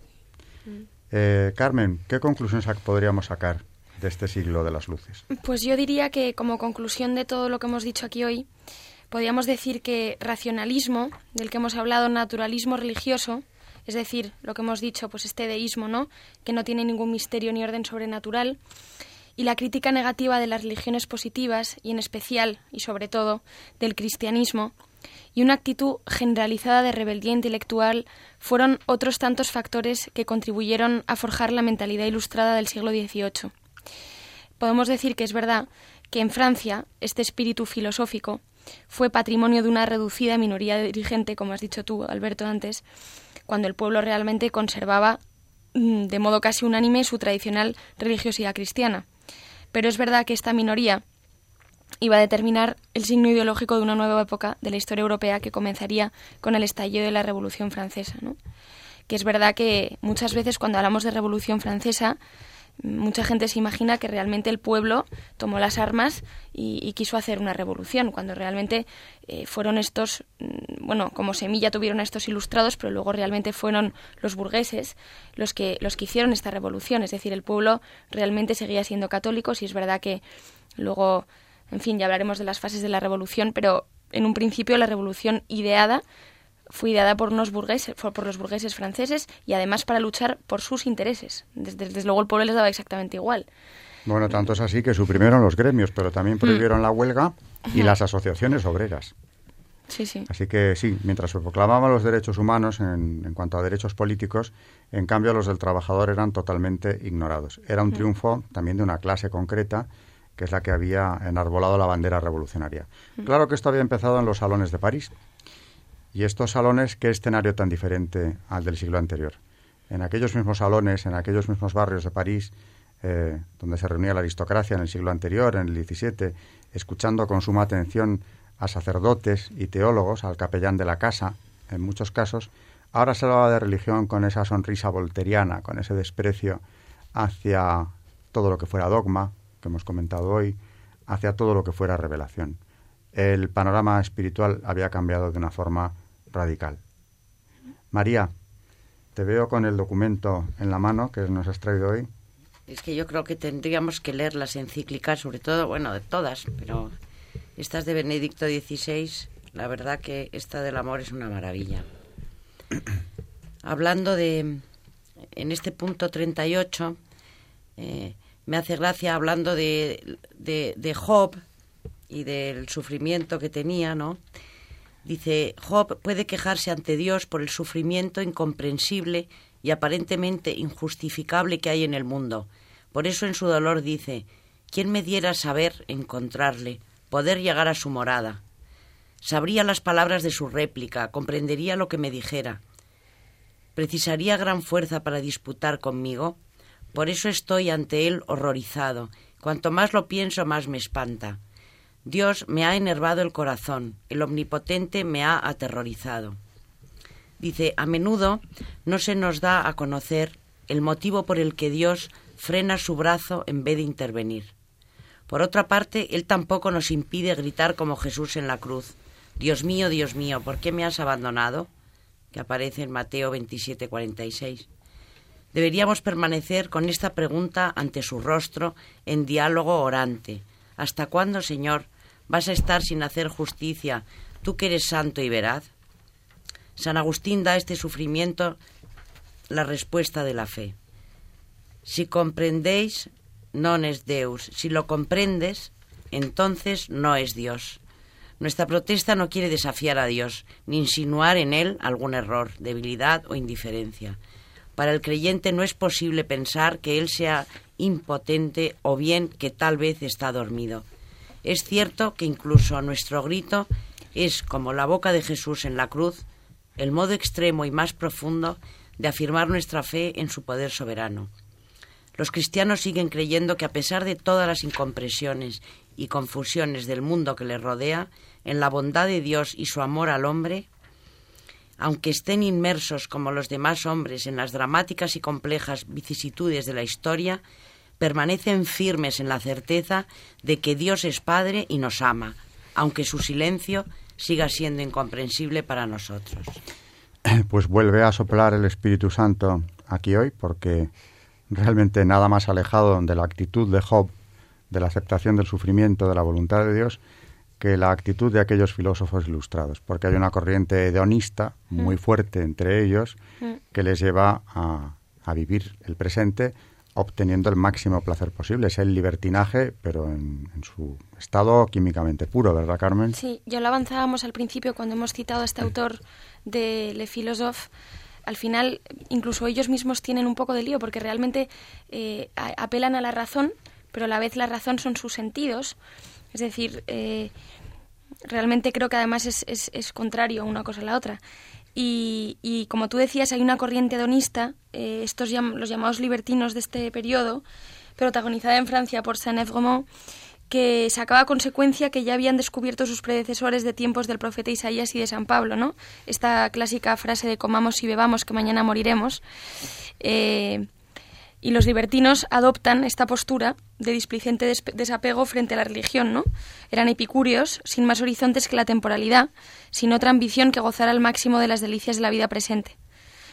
Eh, Carmen, ¿qué conclusiones podríamos sacar de este siglo de las luces? Pues yo diría que como conclusión de todo lo que hemos dicho aquí hoy, podríamos decir que racionalismo, del que hemos hablado, naturalismo religioso, es decir, lo que hemos dicho, pues este deísmo, ¿no? Que no tiene ningún misterio ni orden sobrenatural. Y la crítica negativa de las religiones positivas, y en especial y sobre todo del cristianismo, y una actitud generalizada de rebeldía intelectual fueron otros tantos factores que contribuyeron a forjar la mentalidad ilustrada del siglo XVIII. Podemos decir que es verdad que en Francia este espíritu filosófico fue patrimonio de una reducida minoría dirigente, como has dicho tú, Alberto, antes, cuando el pueblo realmente conservaba mm, de modo casi unánime su tradicional religiosidad cristiana. Pero es verdad que esta minoría iba a determinar el signo ideológico de una nueva época de la historia europea que comenzaría con el estallido de la Revolución Francesa. ¿no? Que es verdad que muchas veces cuando hablamos de Revolución Francesa mucha gente se imagina que realmente el pueblo tomó las armas y, quiso hacer una revolución, cuando realmente eh, fueron estos, mm, bueno, como semilla tuvieron a estos ilustrados, pero luego realmente fueron los burgueses los que, los que hicieron esta revolución. Es decir, el pueblo realmente seguía siendo católico, y es verdad que luego, en fin, ya hablaremos de las fases de la revolución, pero en un principio la revolución ideada fue ideada por unos burgueses, por los burgueses franceses y además para luchar por sus intereses. Desde, luego el pueblo les daba exactamente igual. Bueno, tanto es así que suprimieron los gremios, pero también mm. prohibieron la huelga y las asociaciones obreras. Sí, sí. Así que sí, mientras se proclamaban los derechos humanos en, en, cuanto a derechos políticos, en cambio los del trabajador eran totalmente ignorados. Era un mm. triunfo también de una clase concreta que es la que había enarbolado la bandera revolucionaria. Mm. Claro que esto había empezado en los salones de París, y estos salones, ¿qué escenario tan diferente al del siglo anterior? En aquellos mismos salones, en aquellos mismos barrios de París, eh, donde se reunía la aristocracia en el siglo anterior, en el XVII, escuchando con suma atención a sacerdotes y teólogos, al capellán de la casa, en muchos casos, ahora se hablaba de religión con esa sonrisa volteriana, con ese desprecio hacia todo lo que fuera dogma, que hemos comentado hoy, hacia todo lo que fuera revelación. El panorama espiritual había cambiado de una forma radical. María, te veo con el documento en la mano que nos has traído hoy. Es que yo creo que tendríamos que leer las encíclicas, sobre todo, bueno, de todas, pero estas de Benedicto XVI, la verdad que esta del amor es una maravilla. Hablando de, en este punto 38, eh, me hace gracia hablando de, de, de Job y del sufrimiento que tenía, ¿no? Dice, Job puede quejarse ante Dios por el sufrimiento incomprensible y aparentemente injustificable que hay en el mundo. Por eso en su dolor dice, ¿quién me diera saber encontrarle, poder llegar a su morada? Sabría las palabras de su réplica, comprendería lo que me dijera. ¿Precisaría gran fuerza para disputar conmigo? Por eso estoy ante él horrorizado. Cuanto más lo pienso, más me espanta. Dios me ha enervado el corazón, el omnipotente me ha aterrorizado. Dice, a menudo no se nos da a conocer el motivo por el que Dios frena su brazo en vez de intervenir. Por otra parte, Él tampoco nos impide gritar como Jesús en la cruz, Dios mío, Dios mío, ¿por qué me has abandonado? que aparece en Mateo 27, 46. Deberíamos permanecer con esta pregunta ante su rostro en diálogo orante, ¿Hasta cuándo, Señor, vas a estar sin hacer justicia, tú que eres santo y veraz? San Agustín da a este sufrimiento la respuesta de la fe. Si comprendéis, non es Deus. Si lo comprendes, entonces no es Dios. Nuestra protesta no quiere desafiar a Dios, ni insinuar en Él algún error, debilidad o indiferencia. Para el creyente no es posible pensar que Él sea impotente o bien que tal vez está dormido. Es cierto que incluso nuestro grito es, como la boca de Jesús en la cruz, el modo extremo y más profundo de afirmar nuestra fe en su poder soberano. Los cristianos siguen creyendo que a pesar de todas las incompresiones y confusiones del mundo que les rodea, en la bondad de Dios y su amor al hombre, aunque estén inmersos como los demás hombres en las dramáticas y complejas vicisitudes de la historia, permanecen firmes en la certeza de que Dios es Padre y nos ama, aunque su silencio siga siendo incomprensible para nosotros. Pues vuelve a soplar el Espíritu Santo aquí hoy, porque realmente nada más alejado de la actitud de Job, de la aceptación del sufrimiento, de la voluntad de Dios, que la actitud de aquellos filósofos ilustrados, porque hay una corriente hedonista muy mm. fuerte entre ellos mm. que les lleva a, vivir el presente obteniendo el máximo placer posible. Es el libertinaje, pero en, su estado químicamente puro, ¿verdad, Carmen? Sí, ya lo avanzábamos al principio cuando hemos citado a este autor de Le Philosophe. Al final, incluso ellos mismos tienen un poco de lío porque realmente eh, apelan a la razón, pero a la vez la razón son sus sentidos. Es decir, eh, realmente creo que además es, es, es contrario una cosa a la otra. Y, como tú decías, hay una corriente hedonista, eh, estos los llamados libertinos de este periodo, protagonizada en Francia por Saint-Evremont, que sacaba consecuencia que ya habían descubierto sus predecesores de tiempos del profeta Isaías y de San Pablo, ¿no? Esta clásica frase de comamos y bebamos que mañana moriremos. Eh, y los libertinos adoptan esta postura de displicente desapego frente a la religión, ¿no? Eran epicúreos, sin más horizontes que la temporalidad, sin otra ambición que gozar al máximo de las delicias de la vida presente.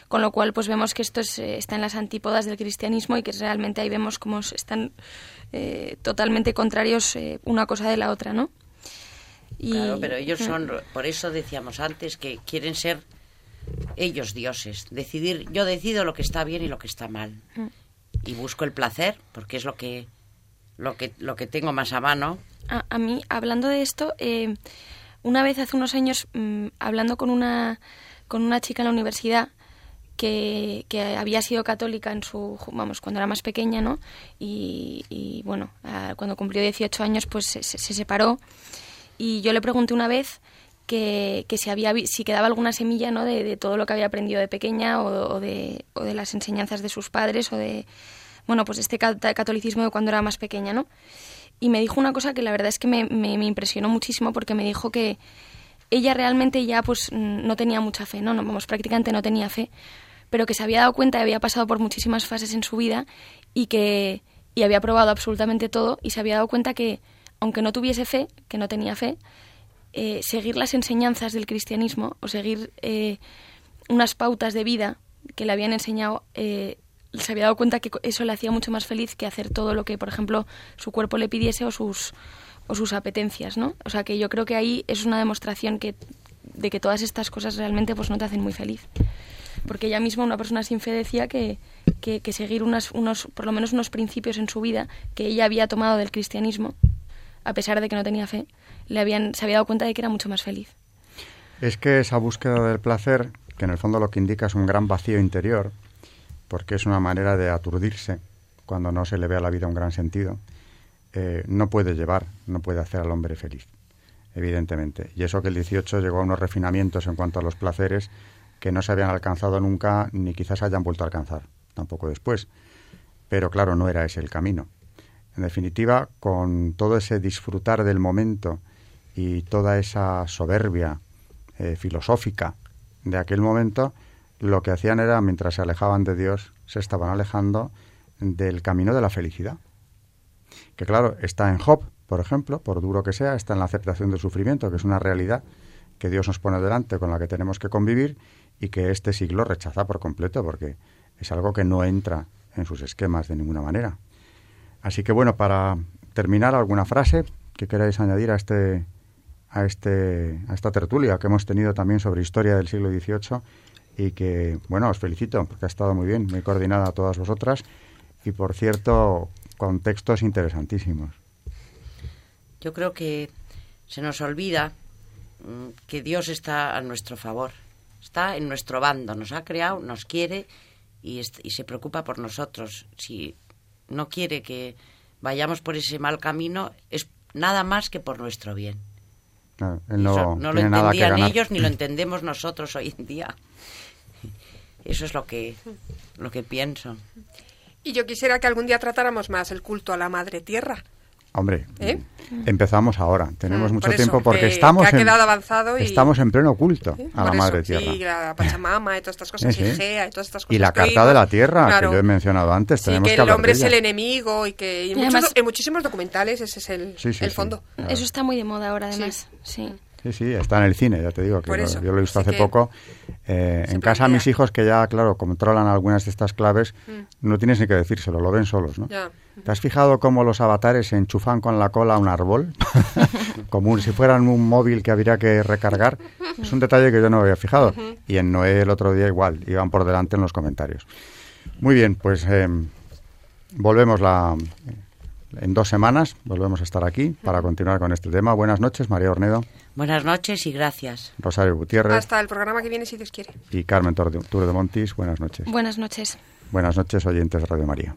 Con lo cual, pues vemos que esto eh, está en las antípodas del cristianismo y que realmente ahí vemos cómo están eh, totalmente contrarios eh, una cosa de la otra, ¿no? Claro, pero ellos son, por eso decíamos antes, que quieren ser ellos dioses, decidir, yo decido lo que está bien y lo que está mal y busco el placer porque es lo que lo que lo que tengo más a mano. A, mí hablando de esto eh, una vez hace unos años mm, hablando con una con una chica en la universidad que, que, había sido católica en su vamos cuando era más pequeña no y, bueno cuando cumplió 18 años pues se, separó. Y yo le pregunté una vez que, que, si había si quedaba alguna semilla no de, todo lo que había aprendido de pequeña o, de, o de las enseñanzas de sus padres o de bueno, pues este catolicismo de cuando era más pequeña, ¿no? Y me dijo una cosa que la verdad es que me, impresionó muchísimo porque me dijo que ella realmente ya pues no tenía mucha fe, ¿no? no vamos, prácticamente no tenía fe, pero que se había dado cuenta y había pasado por muchísimas fases en su vida y que y había probado absolutamente todo y se había dado cuenta que aunque no tuviese fe, que no tenía fe, eh, seguir las enseñanzas del cristianismo o seguir eh, unas pautas de vida que le habían enseñado eh, se había dado cuenta que eso le hacía mucho más feliz que hacer todo lo que, por ejemplo, su cuerpo le pidiese o sus, o sus apetencias, ¿no? O sea, que yo creo que ahí es una demostración que, de que todas estas cosas realmente pues no te hacen muy feliz. Porque ella misma, una persona sin fe, decía que, que, seguir unas, unos, por lo menos unos principios en su vida que ella había tomado del cristianismo, a pesar de que no tenía fe, le habían, se había dado cuenta de que era mucho más feliz. Es que esa búsqueda del placer, que en el fondo lo que indica es un gran vacío interior, porque es una manera de aturdirse cuando no se le ve a la vida un gran sentido, eh, no puede llevar, no puede hacer al hombre feliz, evidentemente. Y eso que el 18 llegó a unos refinamientos en cuanto a los placeres que no se habían alcanzado nunca ni quizás hayan vuelto a alcanzar, tampoco después. Pero claro, no era ese el camino. En definitiva, con todo ese disfrutar del momento y toda esa soberbia eh, filosófica de aquel momento, lo que hacían era, mientras se alejaban de Dios, se estaban alejando del camino de la felicidad. Que claro, está en Job, por ejemplo, por duro que sea, está en la aceptación del sufrimiento, que es una realidad que Dios nos pone delante, con la que tenemos que convivir y que este siglo rechaza por completo, porque es algo que no entra en sus esquemas de ninguna manera. Así que bueno, para terminar, alguna frase que queráis añadir a este a este a esta tertulia que hemos tenido también sobre historia del siglo XVIII y que, bueno, os felicito porque ha estado muy bien, muy coordinada a todas vosotras y, por cierto, con textos interesantísimos. Yo creo que se nos olvida mm, que Dios está a nuestro favor, está en nuestro bando, nos ha creado, nos quiere y se preocupa por nosotros. Si no quiere que vayamos por ese mal camino, es nada más que por nuestro bien. No, no lo entendían ellos ni lo entendemos nosotros hoy en día. Eso es lo que, lo que pienso. Y yo quisiera que algún día tratáramos más el culto a la Madre Tierra. Hombre, ¿Eh? empezamos ahora. Tenemos mm, mucho tiempo porque estamos, en, avanzado estamos en pleno culto a la Madre Tierra. Y la Pachamama y todas estas cosas, y Gea y todas estas cosas. Y la Carta de la Tierra, que lo he mencionado antes. Tenemos que, que el hombre es el enemigo y que en muchísimos documentales ese es el, el fondo. Eso está muy de moda ahora, además. sí. Sí, sí, está en el cine, ya te digo, que yo lo he visto hace poco. Eh, en casa mis hijos, que ya, claro, controlan algunas de estas claves, mm. no tienes ni que decírselo, lo ven solos, ¿no? ¿Te has fijado cómo los avatares se enchufan con la cola a un árbol? Como si fueran un móvil que habría que recargar. Es un detalle que yo no había fijado. Y en Noé el otro día igual, iban por delante en los comentarios. Muy bien, pues... Eh, volvemos la, en dos semanas, volvemos a estar aquí para continuar con este tema. Buenas noches, María Ornedo. Buenas noches y gracias. Rosario Gutiérrez. Hasta el programa que viene, si Dios quiere. Y Carmen Tour de Montis. Buenas noches. Buenas noches. Buenas noches, oyentes de Radio María.